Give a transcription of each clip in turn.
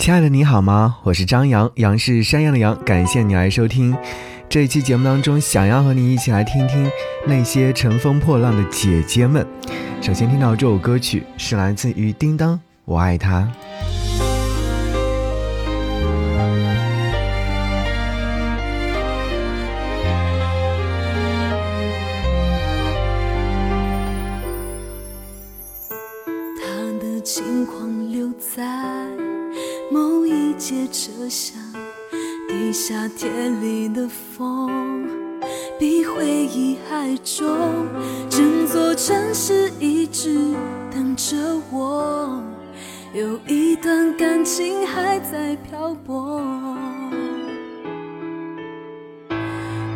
亲爱的，你好吗？我是张扬，杨是山羊的羊，感谢你来收听这一期节目当中，想要和你一起来听听那些乘风破浪的姐姐们。首先听到这首歌曲是来自于叮当，我爱他。我，有一段感情还在漂泊。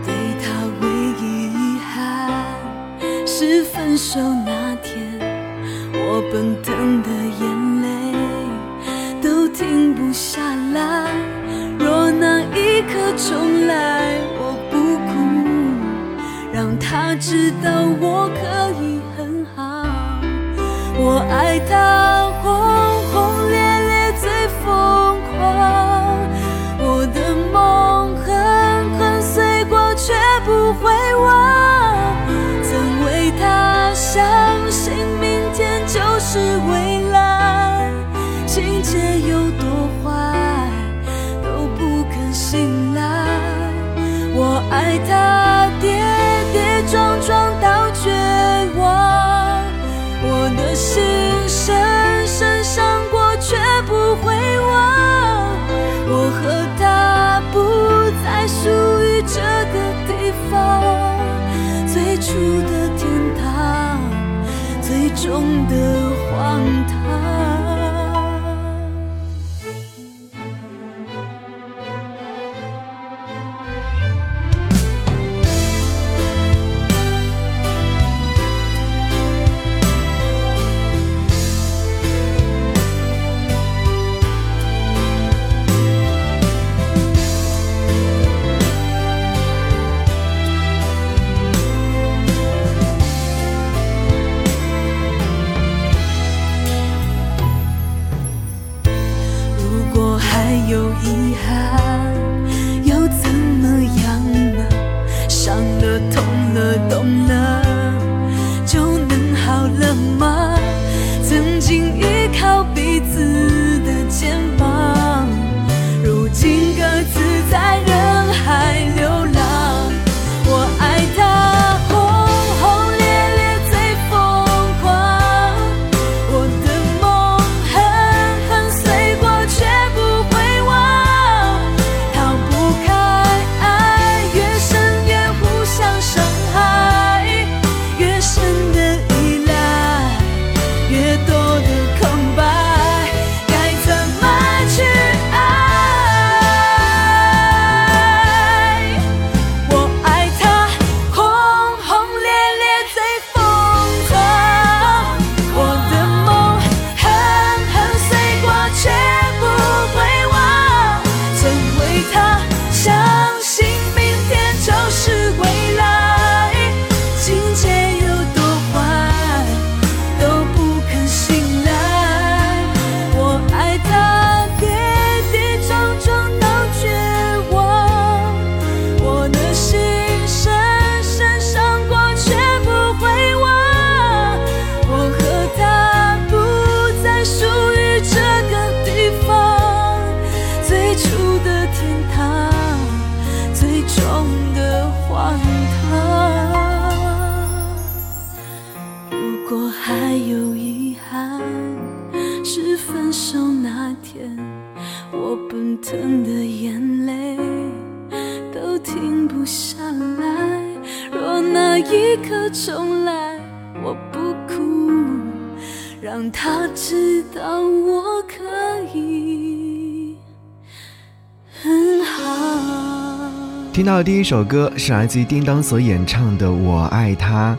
对他唯一遗憾是分手那天，我奔腾的眼泪都停不下来。若那一刻重来，我不哭，让他知道我可以。我爱他轰轰烈烈最疯狂，我的梦狠狠碎过却不会忘。曾为他想果还有遗憾是分手那天我奔腾的眼泪都停不下来。若那一刻重来我不哭让他知道我可以。很好听到的第一首歌是来自于叮当所演唱的我爱他。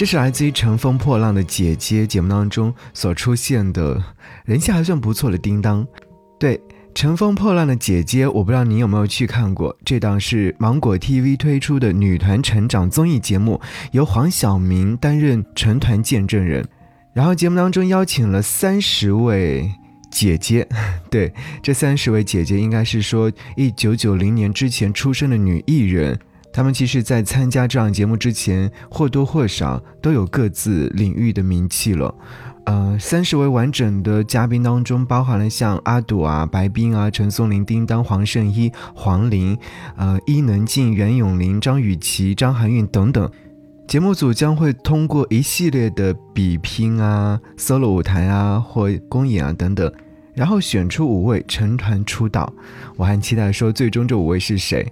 这是来自于《乘风破浪的姐姐》节目当中所出现的人气还算不错的叮当，对。乘风破浪的姐姐，我不知道你有没有去看过这档是芒果 TV 推出的女团成长综艺节目，由黄晓明担任成团见证人，然后节目当中邀请了三十位姐姐，对，这三十位姐姐应该是说一九九零年之前出生的女艺人。他们其实，在参加这档节目之前，或多或少都有各自领域的名气了。呃，三十位完整的嘉宾当中，包含了像阿朵啊、白冰啊、陈松伶、叮当、黄圣依、黄龄、呃伊能静、袁咏琳、张雨绮、张含韵等等。节目组将会通过一系列的比拼啊、solo 舞台啊或公演啊等等，然后选出五位成团出道。我还期待说，最终这五位是谁。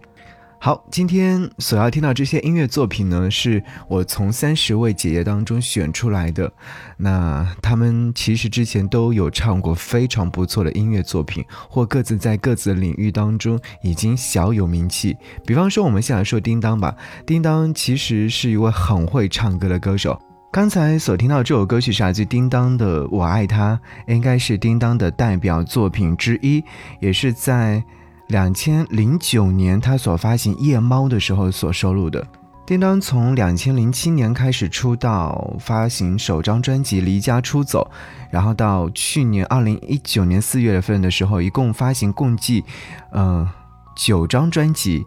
好，今天所要听到这些音乐作品呢，是我从三十位姐姐当中选出来的。那她们其实之前都有唱过非常不错的音乐作品，或各自在各自的领域当中已经小有名气。比方说，我们先来说叮当吧。叮当其实是一位很会唱歌的歌手。刚才所听到这首歌曲是来自叮当的《我爱他》，应该是叮当的代表作品之一，也是在。两千零九年，他所发行《夜猫》的时候所收录的。叮当从两千零七年开始出道，发行首张专辑《离家出走》，然后到去年二零一九年四月份的时候，一共发行共计，嗯，九张专辑。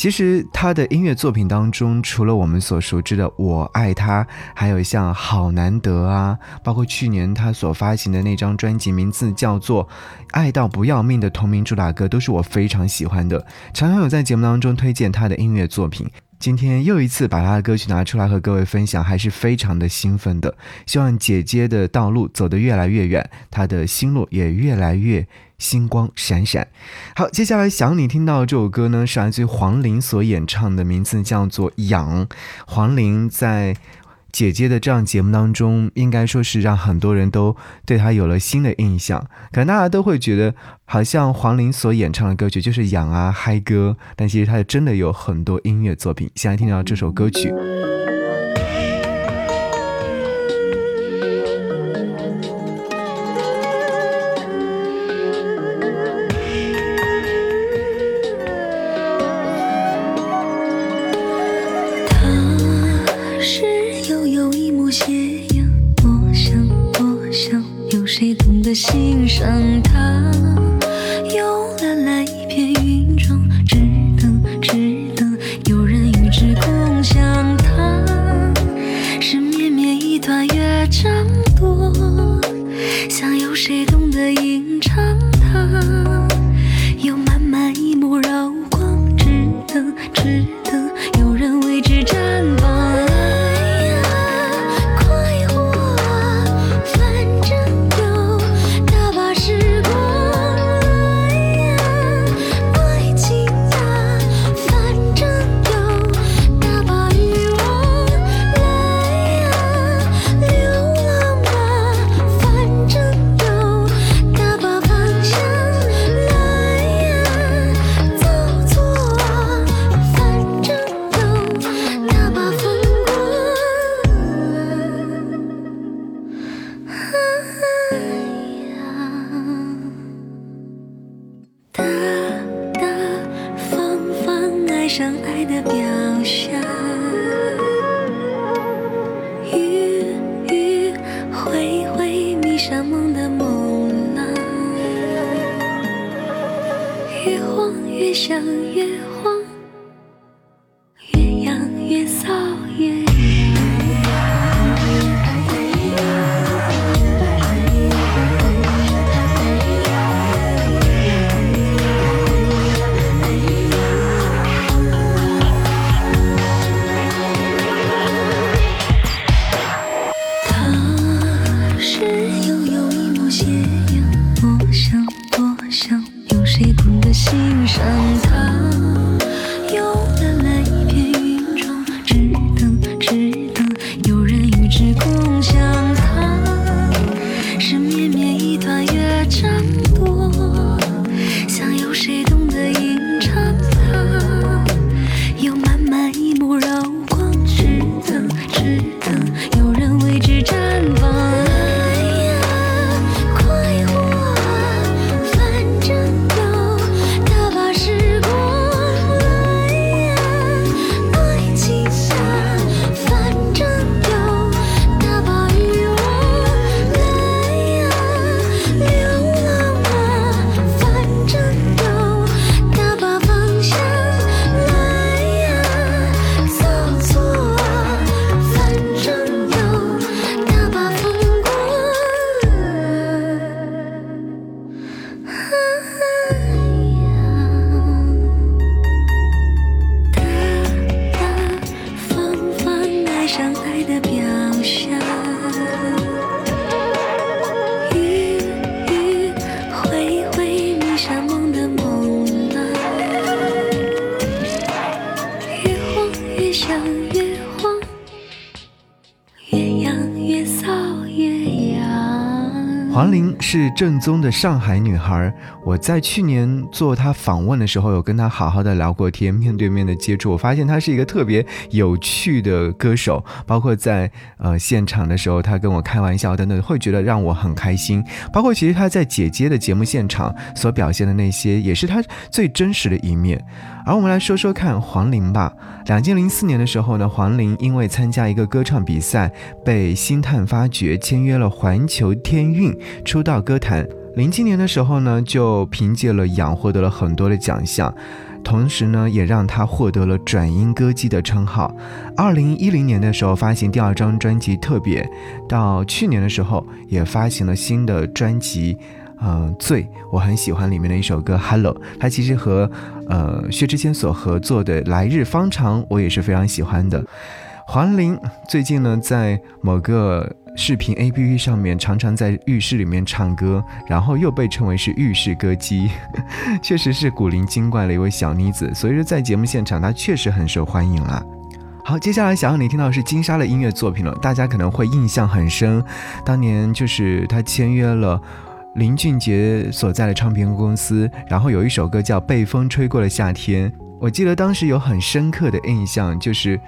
其实他的音乐作品当中，除了我们所熟知的《我爱他》，还有像《好难得》啊，包括去年他所发行的那张专辑，名字叫做《爱到不要命》的同名主打歌，都是我非常喜欢的，常常有在节目当中推荐他的音乐作品。今天又一次把他的歌曲拿出来和各位分享，还是非常的兴奋的。希望姐姐的道路走得越来越远，她的心路也越来越星光闪闪。好，接下来想你听到这首歌呢，是来自于黄龄所演唱的，名字叫做《痒》。黄龄在。姐姐的这样节目当中，应该说是让很多人都对她有了新的印象。可能大家都会觉得，好像黄龄所演唱的歌曲就是痒啊嗨歌，但其实她真的有很多音乐作品。现在听到这首歌曲。是正宗的上海女孩。我在去年做她访问的时候，有跟她好好的聊过天，面对面的接触，我发现她是一个特别有趣的歌手。包括在呃现场的时候，她跟我开玩笑等等，会觉得让我很开心。包括其实她在姐姐的节目现场所表现的那些，也是她最真实的一面。而我们来说说看黄龄吧。两千零四年的时候呢，黄龄因为参加一个歌唱比赛，被星探发掘，签约了环球天韵，出道歌坛。零七年的时候呢，就凭借了《痒》获得了很多的奖项，同时呢，也让她获得了转音歌姬的称号。二零一零年的时候发行第二张专辑《特别》，到去年的时候也发行了新的专辑。嗯，醉，我很喜欢里面的一首歌《Hello》，它其实和呃薛之谦所合作的《来日方长》，我也是非常喜欢的。黄龄最近呢，在某个视频 APP 上面，常常在浴室里面唱歌，然后又被称为是浴室歌姬，确实是古灵精怪的一位小妮子。所以说，在节目现场，她确实很受欢迎啦。好，接下来想要你听到是金莎的音乐作品了，大家可能会印象很深，当年就是她签约了。林俊杰所在的唱片公司，然后有一首歌叫《被风吹过的夏天》，我记得当时有很深刻的印象，就是，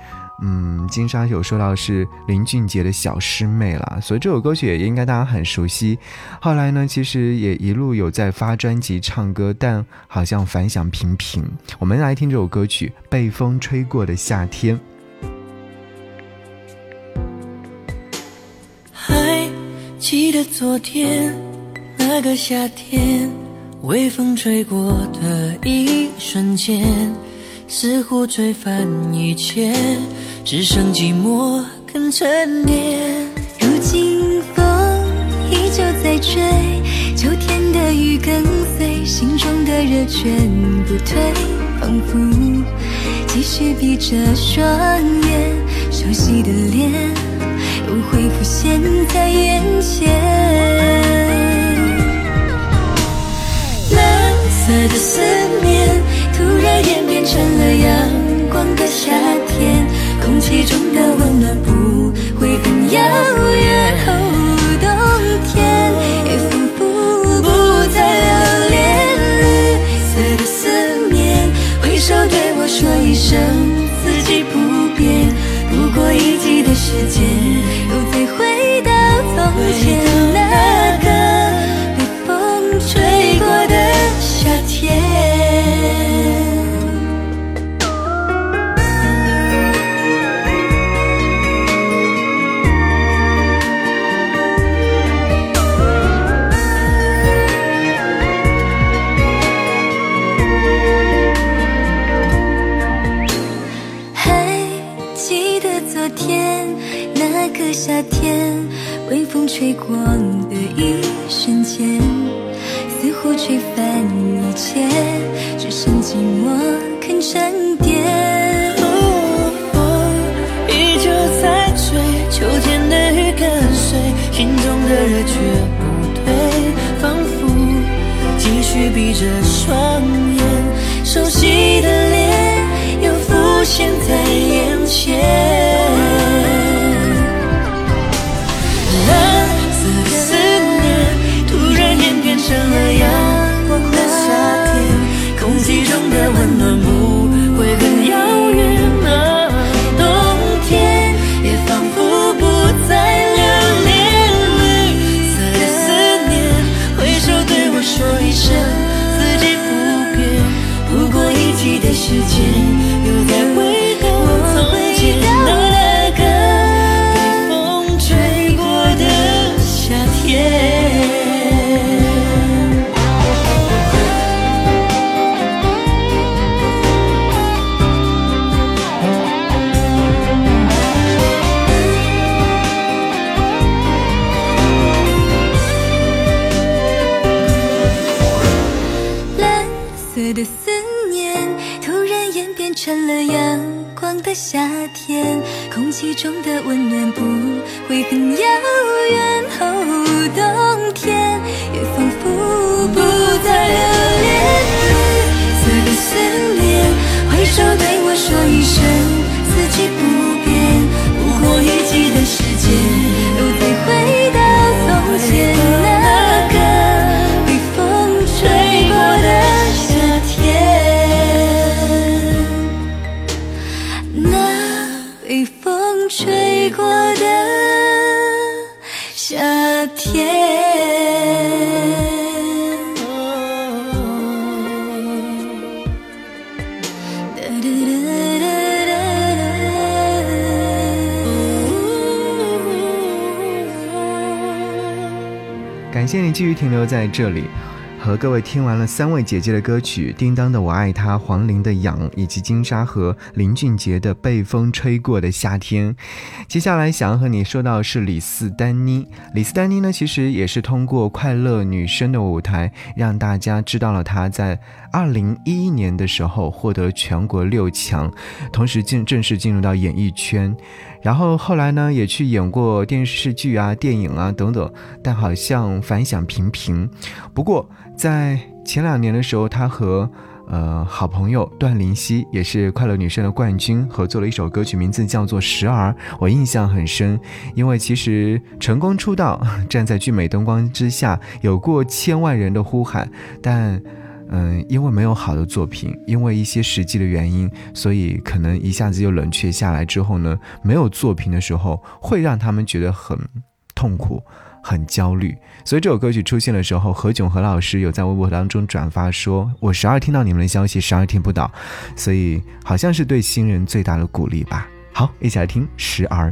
嗯，金莎有说到是林俊杰的小师妹了，所以这首歌曲也应该大家很熟悉。后来呢，其实也一路有在发专辑、唱歌，但好像反响平平。我们来听这首歌曲《被风吹过的夏天》。还记得昨天。那个夏天，微风吹过的一瞬间，似乎吹翻一切，只剩寂寞肯沉淀。如今风依旧在吹，秋天的雨跟随，心中的热全不退，仿佛继续闭着双眼，熟悉的脸又会浮现在眼前。蓝色的思念突然演变成了阳光的夏天，空气中的温暖不会昨天那个夏天，微风吹过的一瞬间。似乎吹翻一切，只剩寂寞肯沉淀。风依旧在吹，秋天的雨跟随，心中的热却不退，仿佛继续闭着双眼，熟悉的脸又浮现在眼前。成了成了阳光的夏天，空气中的温暖不会很遥远。哦，冬天也仿佛不再留恋。绿色的思念，挥手对我说一声，四季不变。不过一季的时间，又再回到从前过的夏天。感谢你继续停留在这里。和各位听完了三位姐姐的歌曲，叮当的《我爱他》，黄龄的《痒》，以及金莎和林俊杰的《被风吹过的夏天》。接下来想要和你说到是李斯丹妮。李斯丹妮呢，其实也是通过《快乐女声》的舞台，让大家知道了她在二零一一年的时候获得全国六强，同时进正式进入到演艺圈。然后后来呢，也去演过电视剧啊、电影啊等等，但好像反响平平。不过。在前两年的时候，他和呃好朋友段林希，也是快乐女声的冠军，合作了一首歌曲，名字叫做《时而》，我印象很深。因为其实成功出道，站在聚美灯光之下，有过千万人的呼喊，但嗯，因为没有好的作品，因为一些实际的原因，所以可能一下子就冷却下来。之后呢，没有作品的时候，会让他们觉得很痛苦。很焦虑，所以这首歌曲出现的时候，何炅何老师有在微博当中转发说：“我十二听到你们的消息，十二听不到，所以好像是对新人最大的鼓励吧。”好，一起来听《十二》。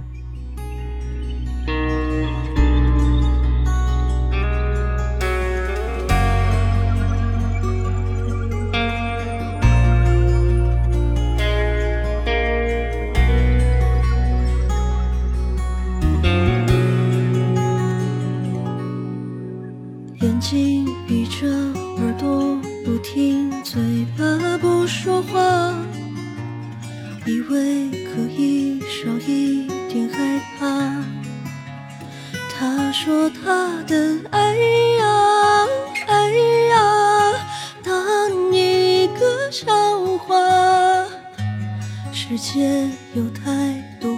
世界有太多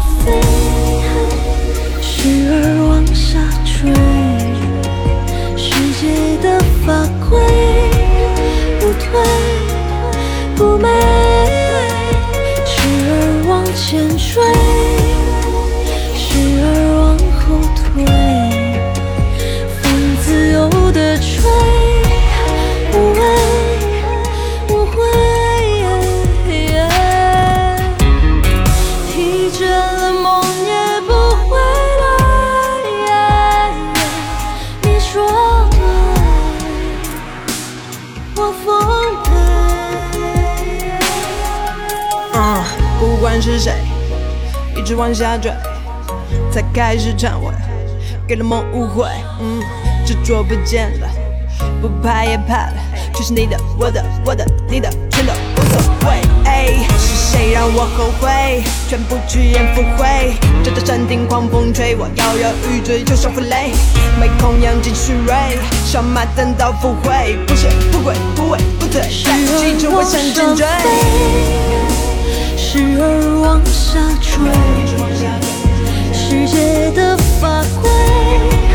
飞时而往下坠世界的法规不退不美时而往前追不管是谁一直往下坠，才开始忏悔。给了梦误会，嗯，执着不见了，不怕也怕了，全是你的，我的，我的，你的，全都无所谓。是谁让我后悔？全部去言赴会，站在山顶狂风吹，我摇摇欲坠，就像负累，没空养精蓄锐，上马等到赴会，不谢不跪不畏不退，带着青春我向前追。时而往下坠世界的法规